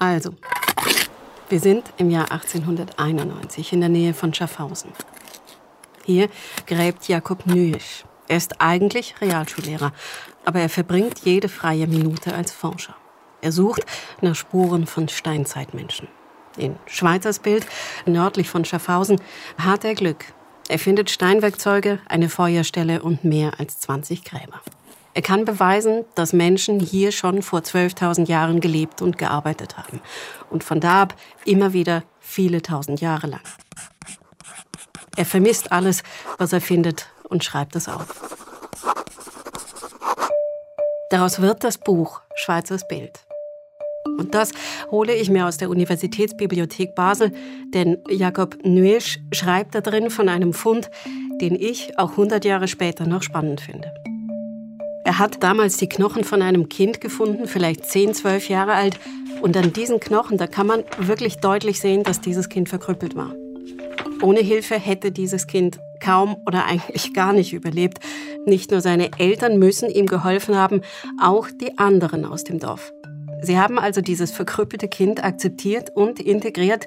Also, wir sind im Jahr 1891 in der Nähe von Schaffhausen. Hier gräbt Jakob Nüisch. Er ist eigentlich Realschullehrer, aber er verbringt jede freie Minute als Forscher. Er sucht nach Spuren von Steinzeitmenschen. In Schweizersbild, nördlich von Schaffhausen, hat er Glück. Er findet Steinwerkzeuge, eine Feuerstelle und mehr als 20 Gräber. Er kann beweisen, dass Menschen hier schon vor 12.000 Jahren gelebt und gearbeitet haben. Und von da ab immer wieder viele tausend Jahre lang. Er vermisst alles, was er findet und schreibt es auf. Daraus wird das Buch Schweizers Bild. Und das hole ich mir aus der Universitätsbibliothek Basel, denn Jakob Nuesch schreibt da drin von einem Fund, den ich auch 100 Jahre später noch spannend finde. Er hat damals die Knochen von einem Kind gefunden, vielleicht 10, 12 Jahre alt. Und an diesen Knochen, da kann man wirklich deutlich sehen, dass dieses Kind verkrüppelt war. Ohne Hilfe hätte dieses Kind kaum oder eigentlich gar nicht überlebt. Nicht nur seine Eltern müssen ihm geholfen haben, auch die anderen aus dem Dorf. Sie haben also dieses verkrüppelte Kind akzeptiert und integriert.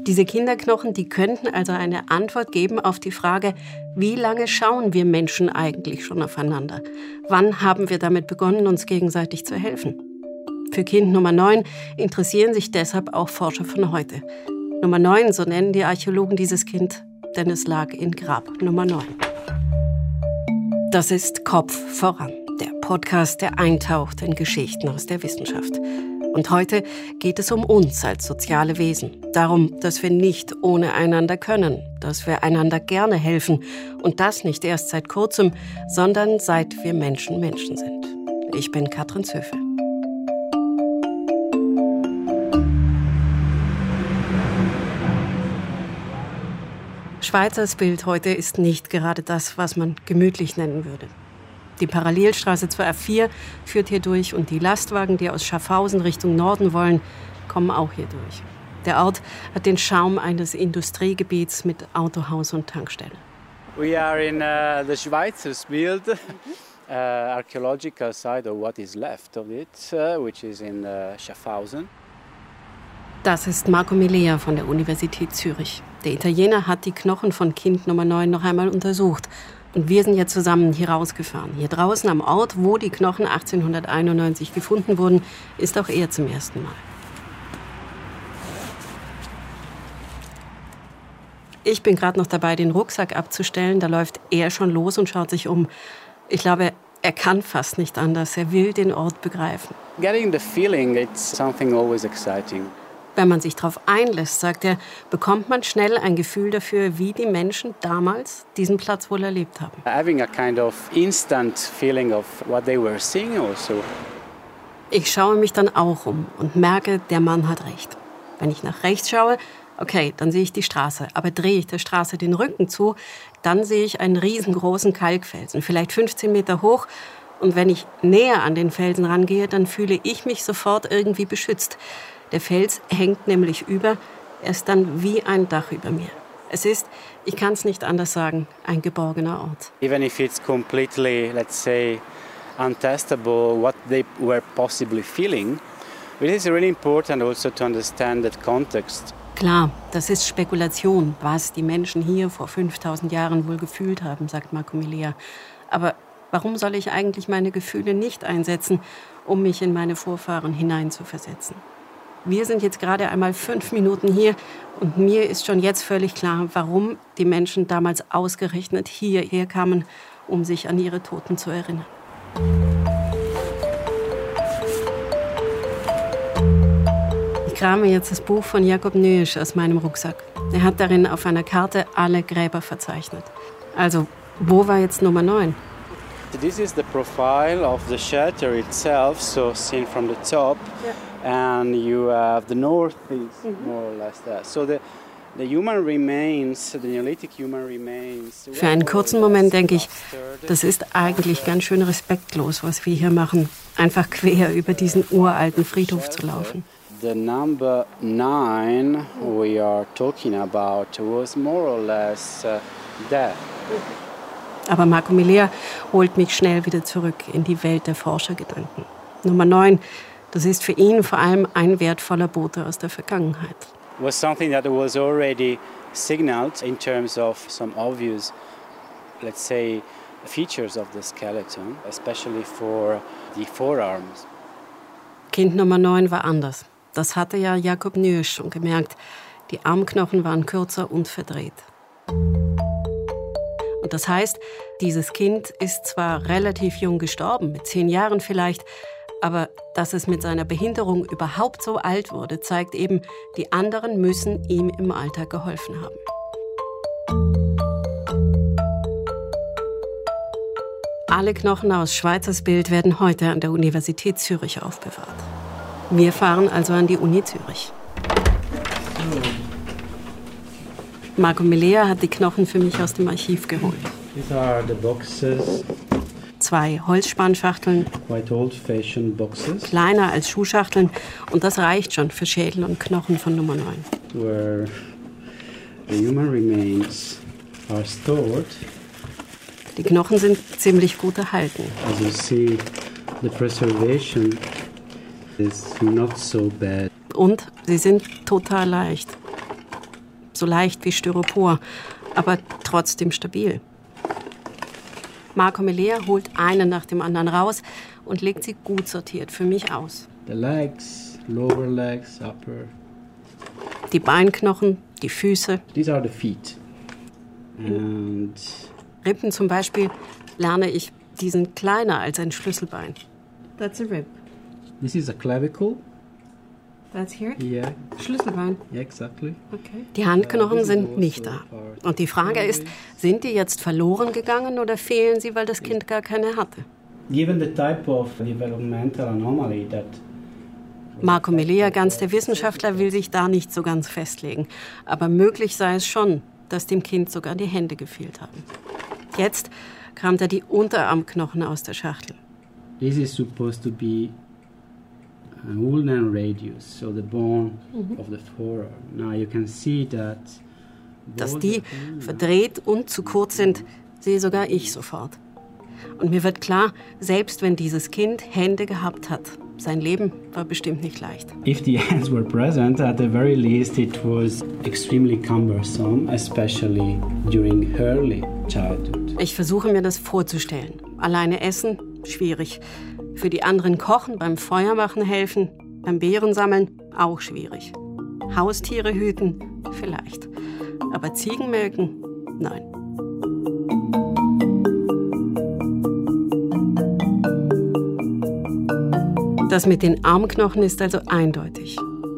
Diese Kinderknochen, die könnten also eine Antwort geben auf die Frage, wie lange schauen wir Menschen eigentlich schon aufeinander? Wann haben wir damit begonnen, uns gegenseitig zu helfen? Für Kind Nummer 9 interessieren sich deshalb auch Forscher von heute. Nummer 9, so nennen die Archäologen dieses Kind, denn es lag in Grab Nummer 9. Das ist Kopf voran, der Podcast, der eintaucht in Geschichten aus der Wissenschaft. Und heute geht es um uns als soziale Wesen. Darum, dass wir nicht ohne einander können, dass wir einander gerne helfen. Und das nicht erst seit kurzem, sondern seit wir Menschen Menschen sind. Ich bin Katrin Zöfe. Schweizers Bild heute ist nicht gerade das, was man gemütlich nennen würde. Die Parallelstraße zur A4 führt hier durch und die Lastwagen, die aus Schaffhausen Richtung Norden wollen, kommen auch hier durch. Der Ort hat den Schaum eines Industriegebiets mit Autohaus und Tankstelle. We are in uh, the Schweizersbild, uh, archaeological site of what is left of it, uh, which is in uh, Schaffhausen. Das ist Marco Milea von der Universität Zürich. Der Italiener hat die Knochen von Kind Nummer 9 noch einmal untersucht. Und wir sind jetzt zusammen hier rausgefahren. Hier draußen am Ort, wo die Knochen 1891 gefunden wurden, ist auch er zum ersten Mal. Ich bin gerade noch dabei, den Rucksack abzustellen. Da läuft er schon los und schaut sich um. Ich glaube, er kann fast nicht anders. Er will den Ort begreifen. Getting the feeling, it's something always exciting. Wenn man sich darauf einlässt, sagt er, bekommt man schnell ein Gefühl dafür, wie die Menschen damals diesen Platz wohl erlebt haben. Having a kind of instant feeling of what they were seeing also. Ich schaue mich dann auch um und merke, der Mann hat recht. Wenn ich nach rechts schaue, okay, dann sehe ich die Straße. Aber drehe ich der Straße den Rücken zu, dann sehe ich einen riesengroßen Kalkfelsen, vielleicht 15 Meter hoch. Und wenn ich näher an den Felsen rangehe, dann fühle ich mich sofort irgendwie beschützt. Der Fels hängt nämlich über, er ist dann wie ein Dach über mir. Es ist, ich kann es nicht anders sagen, ein geborgener Ort. Even if it's completely, let's say, untestable what they were possibly feeling, it is really important also to understand that context. Klar, das ist Spekulation, was die Menschen hier vor 5000 Jahren wohl gefühlt haben, sagt Marco Milea. Aber warum soll ich eigentlich meine Gefühle nicht einsetzen, um mich in meine Vorfahren hineinzuversetzen? Wir sind jetzt gerade einmal fünf Minuten hier und mir ist schon jetzt völlig klar, warum die Menschen damals ausgerechnet hierher kamen, um sich an ihre Toten zu erinnern. Ich krame jetzt das Buch von Jakob Nöisch aus meinem Rucksack. Er hat darin auf einer Karte alle Gräber verzeichnet. Also, wo war jetzt Nummer 9? This is the profile of the shelter itself, so seen from the top. Yeah and you have the north is mm-hmm. more or less that. So the The human remains, the Neolithic human remains, Für einen kurzen Moment denke ich, das ist eigentlich ganz schön respektlos, was wir hier machen. Einfach quer über diesen uralten Friedhof zu laufen. The number nine we are talking about was more or less uh, there. Aber Marco Milea holt mich schnell wieder zurück in die Welt der Forschergedanken. Nummer 9 Das ist für ihn vor allem ein wertvoller Bote aus der Vergangenheit. Was something that was already signaled in terms of some obvious, let's say, features of the skeleton, especially for the forearms. Kind Nummer 9 war anders. Das hatte ja Jakob Nürsch schon gemerkt. Die Armknochen waren kürzer und verdreht. Und das heißt, dieses Kind ist zwar relativ jung gestorben, mit zehn Jahren vielleicht, aber dass es mit seiner Behinderung überhaupt so alt wurde, zeigt eben, die anderen müssen ihm im Alltag geholfen haben. Alle Knochen aus Schweizers Bild werden heute an der Universität Zürich aufbewahrt. Wir fahren also an die Uni Zürich. Marco Melea hat die Knochen für mich aus dem Archiv geholt. These are the boxes zwei Holzspannschachteln, boxes, kleiner als Schuhschachteln und das reicht schon für Schädel und Knochen von Nummer 9. Where the human remains are stored. Die Knochen sind ziemlich gut erhalten. As you see, the preservation is not so bad. Und sie sind total leicht. So leicht wie Styropor, aber trotzdem stabil. Marco Melea holt einen nach dem anderen raus und legt sie gut sortiert für mich aus. The legs, lower legs, upper. Die Beinknochen, die Füße. These are the feet. And Rippen zum Beispiel lerne ich, die sind kleiner als ein Schlüsselbein. That's a rib. This is a clavicle. That's here? Yeah. Schlüsselbein. Yeah, exactly. Okay. Die Handknochen sind nicht da. Und die Frage ist, sind die jetzt verloren gegangen oder fehlen sie, weil das Kind gar keine hatte? Given the type of developmental anomaly that Marco Melea, ganz der Wissenschaftler, will sich da nicht so ganz festlegen. Aber möglich sei es schon, dass dem Kind sogar die Hände gefehlt haben. Jetzt kramt er die Unterarmknochen aus der Schachtel. This is supposed to be ulnar radius, so the bone mhm. of the forearm. Now you can see that dass die verdreht und zu kurz sind, sehe sogar ich sofort. Und mir wird klar, selbst wenn dieses Kind Hände gehabt hat, sein Leben war bestimmt nicht leicht. If the hands were present, at the very least it was extremely cumbersome, especially during early childhood. Ich versuche mir das vorzustellen. Alleine essen, schwierig. Für die anderen kochen, beim Feuermachen helfen, beim Beeren sammeln auch schwierig. Haustiere hüten vielleicht, aber Ziegen melken nein. Das mit den Armknochen ist also eindeutig.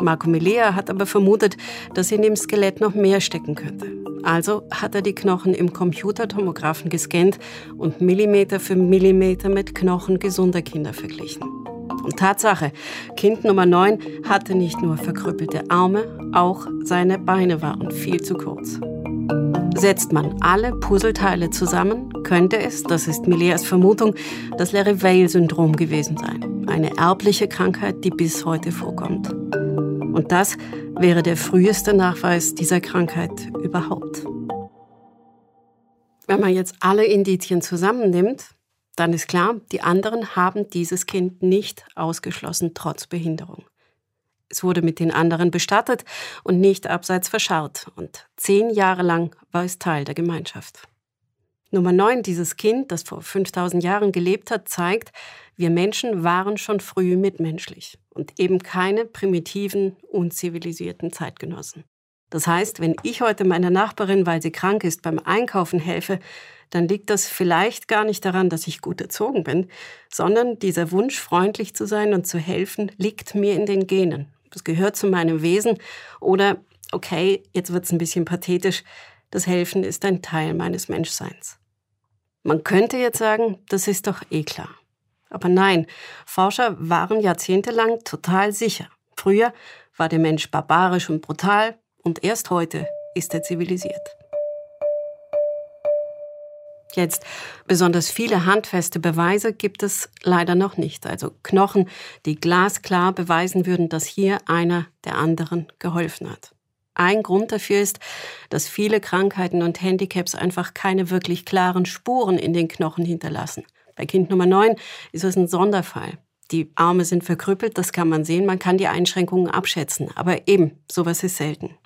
Marco Melea hat aber vermutet, dass in dem Skelett noch mehr stecken könnte. Also hat er die Knochen im Computertomographen gescannt und Millimeter für Millimeter mit Knochen gesunder Kinder verglichen. Und Tatsache, Kind Nummer 9 hatte nicht nur verkrüppelte Arme, auch seine Beine waren viel zu kurz. Setzt man alle Puzzleteile zusammen, könnte es, das ist Mileas Vermutung, das Larry-Veil-Syndrom gewesen sein. Eine erbliche Krankheit, die bis heute vorkommt. Und das wäre der früheste Nachweis dieser Krankheit überhaupt. Wenn man jetzt alle Indizien zusammennimmt, dann ist klar, die anderen haben dieses Kind nicht ausgeschlossen, trotz Behinderung. Es wurde mit den anderen bestattet und nicht abseits verscharrt. Und zehn Jahre lang war es Teil der Gemeinschaft. Nummer 9, dieses Kind, das vor 5000 Jahren gelebt hat, zeigt, wir Menschen waren schon früh mitmenschlich und eben keine primitiven, unzivilisierten Zeitgenossen. Das heißt, wenn ich heute meiner Nachbarin, weil sie krank ist, beim Einkaufen helfe, dann liegt das vielleicht gar nicht daran, dass ich gut erzogen bin, sondern dieser Wunsch, freundlich zu sein und zu helfen, liegt mir in den Genen. Das gehört zu meinem Wesen. Oder, okay, jetzt wird es ein bisschen pathetisch, das Helfen ist ein Teil meines Menschseins. Man könnte jetzt sagen, das ist doch eh klar. Aber nein, Forscher waren jahrzehntelang total sicher. Früher war der Mensch barbarisch und brutal und erst heute ist er zivilisiert. Jetzt besonders viele handfeste Beweise gibt es leider noch nicht, also Knochen, die glasklar beweisen würden, dass hier einer der anderen geholfen hat. Ein Grund dafür ist, dass viele Krankheiten und Handicaps einfach keine wirklich klaren Spuren in den Knochen hinterlassen. Bei Kind Nummer 9 ist es ein Sonderfall. Die Arme sind verkrüppelt, das kann man sehen, man kann die Einschränkungen abschätzen, aber eben, sowas ist selten.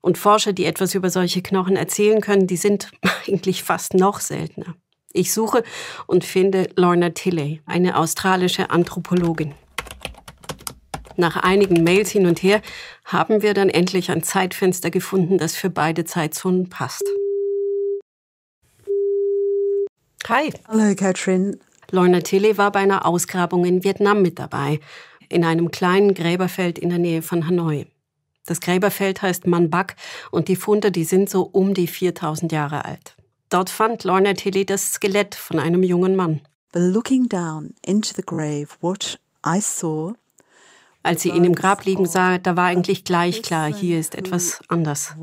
Und Forscher, die etwas über solche Knochen erzählen können, die sind eigentlich fast noch seltener. Ich suche und finde Lorna Tilley, eine australische Anthropologin. Nach einigen Mails hin und her haben wir dann endlich ein Zeitfenster gefunden, das für beide Zeitzonen passt. Hi. Hallo, Katrin. Lorna Tilley war bei einer Ausgrabung in Vietnam mit dabei, in einem kleinen Gräberfeld in der Nähe von Hanoi. Das Gräberfeld heißt Manbak und die Funde, die sind so um die 4000 Jahre alt. Dort fand Lorna Tilley das Skelett von einem jungen Mann. Looking down into the grave, what I saw als sie ihn im Grab liegen sah, da war eigentlich gleich klar, hier ist etwas anders.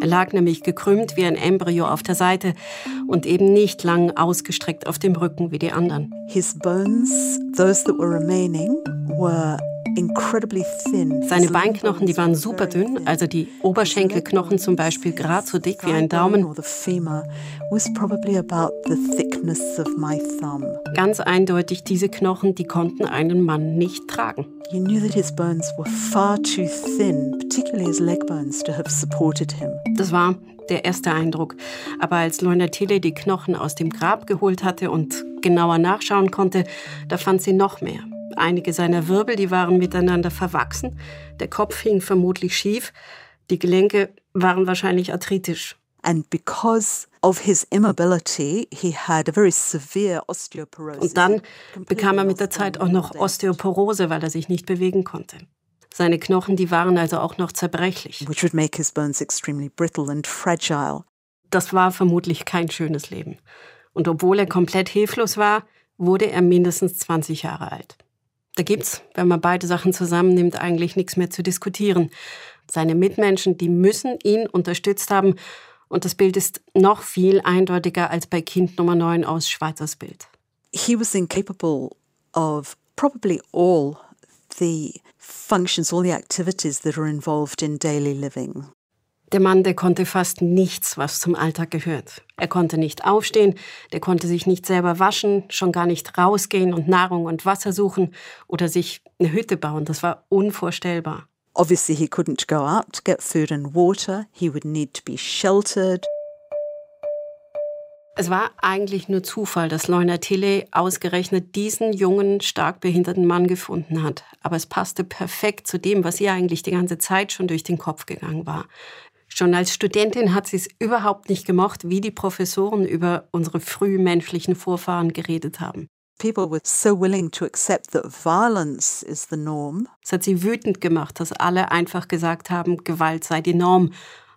Er lag nämlich gekrümmt wie ein Embryo auf der Seite und eben nicht lang ausgestreckt auf dem Rücken wie die anderen. His bones, those that were remaining, were seine Beinknochen, die waren super dünn, also die Oberschenkelknochen zum Beispiel gerade so dick wie ein Daumen. Ganz eindeutig, diese Knochen, die konnten einen Mann nicht tragen. Das war der erste Eindruck. Aber als Lorna Tille die Knochen aus dem Grab geholt hatte und genauer nachschauen konnte, da fand sie noch mehr. Einige seiner Wirbel, die waren miteinander verwachsen. Der Kopf hing vermutlich schief. Die Gelenke waren wahrscheinlich arthritisch. And because of his immobility, he had a very severe osteoporosis. Und dann bekam er mit der Zeit auch noch Osteoporose, weil er sich nicht bewegen konnte. Seine Knochen, die waren also auch noch zerbrechlich. Which would make his bones extremely brittle and fragile. Das war vermutlich kein schönes Leben. Und obwohl er komplett hilflos war, wurde er mindestens 20 Jahre alt. Da gibt's, wenn man beide Sachen zusammennimmt, eigentlich nichts mehr zu diskutieren. Seine Mitmenschen, die müssen ihn unterstützt haben. Und das Bild ist noch viel eindeutiger als bei Kind Nummer 9 aus Schweizers Bild. He was incapable of probably all the functions, all the activities that are involved in daily living. Der Mann, der konnte fast nichts, was zum Alltag gehört. Er konnte nicht aufstehen, der konnte sich nicht selber waschen, schon gar nicht rausgehen und Nahrung und Wasser suchen oder sich eine Hütte bauen. Das war unvorstellbar. Obviously he couldn't go out to get food and water. He would need to be sheltered. Es war eigentlich nur Zufall, dass Leuna Tille ausgerechnet diesen jungen, stark behinderten Mann gefunden hat. Aber es passte perfekt zu dem, was ihr eigentlich die ganze Zeit schon durch den Kopf gegangen war. Schon als Studentin hat sie es überhaupt nicht gemocht, wie die Professoren über unsere frühmenschlichen Vorfahren geredet haben. People were so willing to accept that violence is the norm. Es hat sie wütend gemacht, dass alle einfach gesagt haben, Gewalt sei die Norm,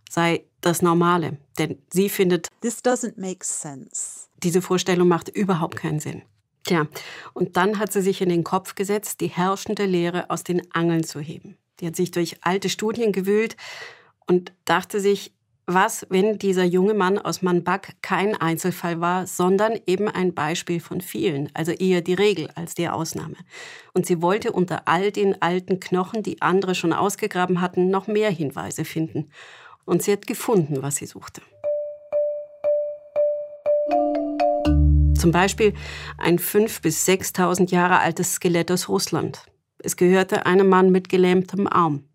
sei das Normale. Denn sie findet, This doesn't make sense. diese Vorstellung macht überhaupt keinen Sinn. Tja, und dann hat sie sich in den Kopf gesetzt, die herrschende Lehre aus den Angeln zu heben. Die hat sich durch alte Studien gewühlt und dachte sich, was, wenn dieser junge Mann aus Manbak kein Einzelfall war, sondern eben ein Beispiel von vielen, also eher die Regel als die Ausnahme. Und sie wollte unter all den alten Knochen, die andere schon ausgegraben hatten, noch mehr Hinweise finden. Und sie hat gefunden, was sie suchte. Zum Beispiel ein 5.000 bis 6.000 Jahre altes Skelett aus Russland. Es gehörte einem Mann mit gelähmtem Arm.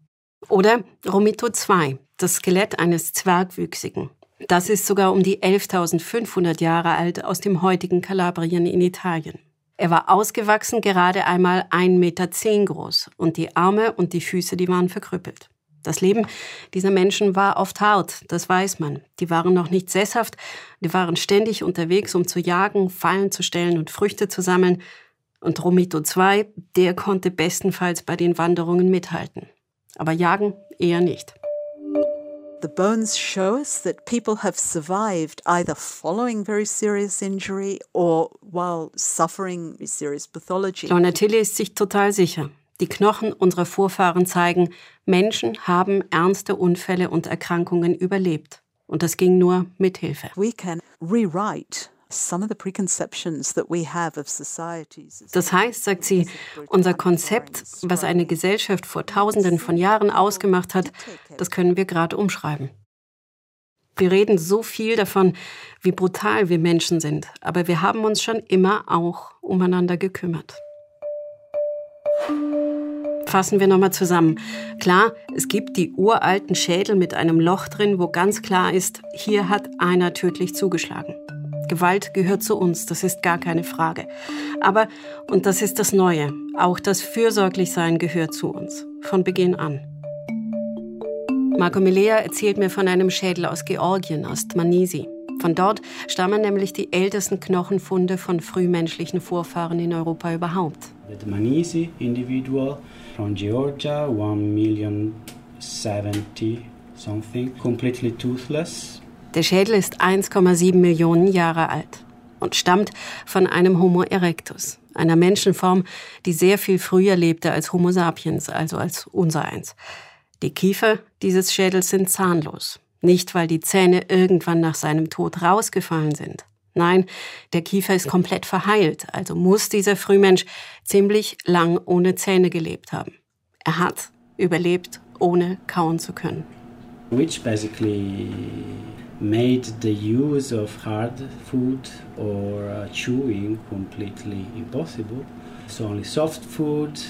Oder Romito II, das Skelett eines Zwergwüchsigen. Das ist sogar um die 11.500 Jahre alt aus dem heutigen Kalabrien in Italien. Er war ausgewachsen, gerade einmal 1,10 Meter groß und die Arme und die Füße, die waren verkrüppelt. Das Leben dieser Menschen war oft hart, das weiß man. Die waren noch nicht sesshaft, die waren ständig unterwegs, um zu jagen, Fallen zu stellen und Früchte zu sammeln. Und Romito II, der konnte bestenfalls bei den Wanderungen mithalten aber jagen eher nicht. The bones show us that people have survived either following very serious injury or while suffering serious pathology. Lorna Tilly ist sich total sicher. Die Knochen unserer Vorfahren zeigen, Menschen haben ernste Unfälle und Erkrankungen überlebt. Und das ging nur mit Hilfe. We can rewrite das heißt, sagt sie, unser Konzept, was eine Gesellschaft vor Tausenden von Jahren ausgemacht hat, das können wir gerade umschreiben. Wir reden so viel davon, wie brutal wir Menschen sind, aber wir haben uns schon immer auch umeinander gekümmert. Fassen wir nochmal zusammen. Klar, es gibt die uralten Schädel mit einem Loch drin, wo ganz klar ist, hier hat einer tödlich zugeschlagen. Gewalt gehört zu uns, das ist gar keine Frage. Aber, und das ist das Neue, auch das Fürsorglichsein gehört zu uns, von Beginn an. Marco Milea erzählt mir von einem Schädel aus Georgien, aus Dmanisi. Von dort stammen nämlich die ältesten Knochenfunde von frühmenschlichen Vorfahren in Europa überhaupt. The Dmanisi individual from Georgia, 1 million 70 something, completely toothless. Der Schädel ist 1,7 Millionen Jahre alt und stammt von einem Homo erectus, einer Menschenform, die sehr viel früher lebte als Homo sapiens, also als unser eins. Die Kiefer dieses Schädels sind zahnlos. Nicht, weil die Zähne irgendwann nach seinem Tod rausgefallen sind. Nein, der Kiefer ist komplett verheilt, also muss dieser Frühmensch ziemlich lang ohne Zähne gelebt haben. Er hat überlebt, ohne kauen zu können. Which basically made the use of hard food or uh, chewing completely impossible. So only soft food.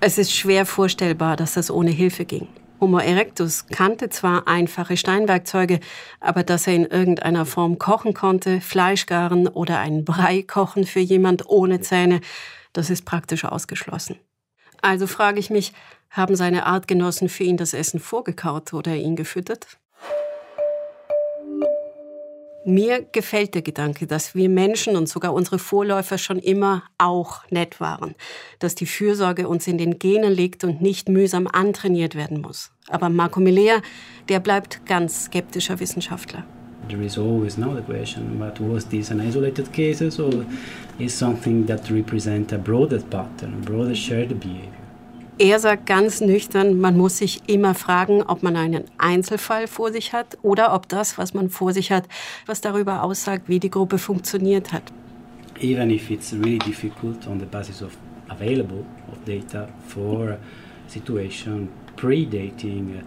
Es ist schwer vorstellbar, dass das ohne Hilfe ging. Homo erectus kannte zwar einfache Steinwerkzeuge, aber dass er in irgendeiner Form kochen konnte, Fleisch garen oder einen Brei kochen für jemand ohne Zähne, das ist praktisch ausgeschlossen. Also frage ich mich, haben seine Artgenossen für ihn das Essen vorgekaut oder ihn gefüttert? Mir gefällt der Gedanke, dass wir Menschen und sogar unsere Vorläufer schon immer auch nett waren, dass die Fürsorge uns in den Genen liegt und nicht mühsam antrainiert werden muss. Aber Marco Milea, der bleibt ganz skeptischer Wissenschaftler. There is always now the question, but was this an isolated case or is something that represents a broader pattern, a broader shared behavior? Er sagt ganz nüchtern, man muss sich immer fragen, ob man einen Einzelfall vor sich hat oder ob das, was man vor sich hat, was darüber aussagt, wie die Gruppe funktioniert hat. Even if it's really difficult on the basis of available of data for situation predating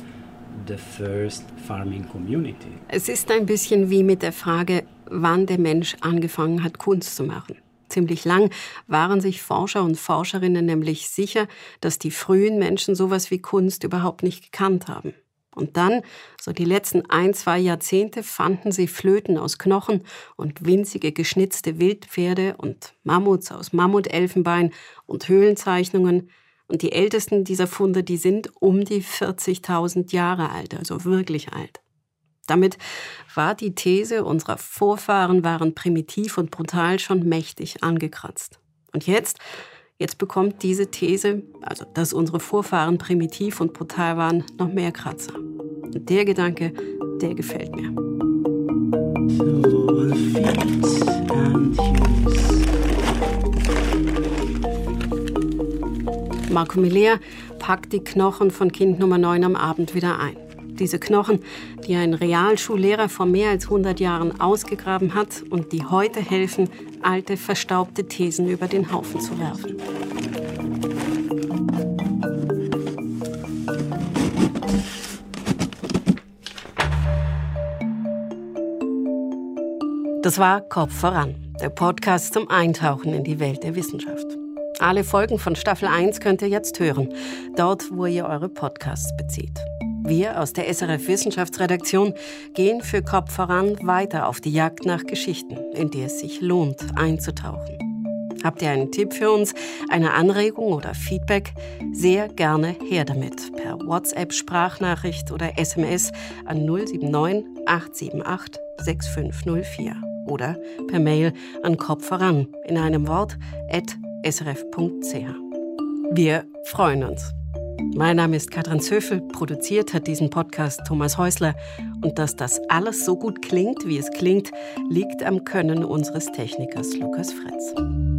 the first farming community. Es ist ein bisschen wie mit der Frage, wann der Mensch angefangen hat, Kunst zu machen. Ziemlich lang waren sich Forscher und Forscherinnen nämlich sicher, dass die frühen Menschen sowas wie Kunst überhaupt nicht gekannt haben. Und dann, so die letzten ein, zwei Jahrzehnte, fanden sie Flöten aus Knochen und winzige geschnitzte Wildpferde und Mammuts aus Mammutelfenbein und Höhlenzeichnungen. Und die ältesten dieser Funde, die sind um die 40.000 Jahre alt, also wirklich alt. Damit war die These, unserer Vorfahren waren primitiv und brutal schon mächtig angekratzt. Und jetzt, jetzt bekommt diese These, also dass unsere Vorfahren primitiv und brutal waren, noch mehr Kratzer. Und der Gedanke, der gefällt mir. Marco Milea packt die Knochen von Kind Nummer 9 am Abend wieder ein. Diese Knochen, die ein Realschullehrer vor mehr als 100 Jahren ausgegraben hat und die heute helfen, alte, verstaubte Thesen über den Haufen zu werfen. Das war Kopf voran, der Podcast zum Eintauchen in die Welt der Wissenschaft. Alle Folgen von Staffel 1 könnt ihr jetzt hören, dort, wo ihr eure Podcasts bezieht. Wir aus der SRF Wissenschaftsredaktion gehen für Kopf voran weiter auf die Jagd nach Geschichten, in die es sich lohnt, einzutauchen. Habt ihr einen Tipp für uns, eine Anregung oder Feedback? Sehr gerne her damit per WhatsApp-Sprachnachricht oder SMS an 079 878 6504 oder per Mail an Kopf voran in einem Wort at srf.ch. Wir freuen uns. Mein Name ist Katrin Zöfel, produziert hat diesen Podcast Thomas Häusler und dass das alles so gut klingt, wie es klingt, liegt am Können unseres Technikers Lukas Fretz.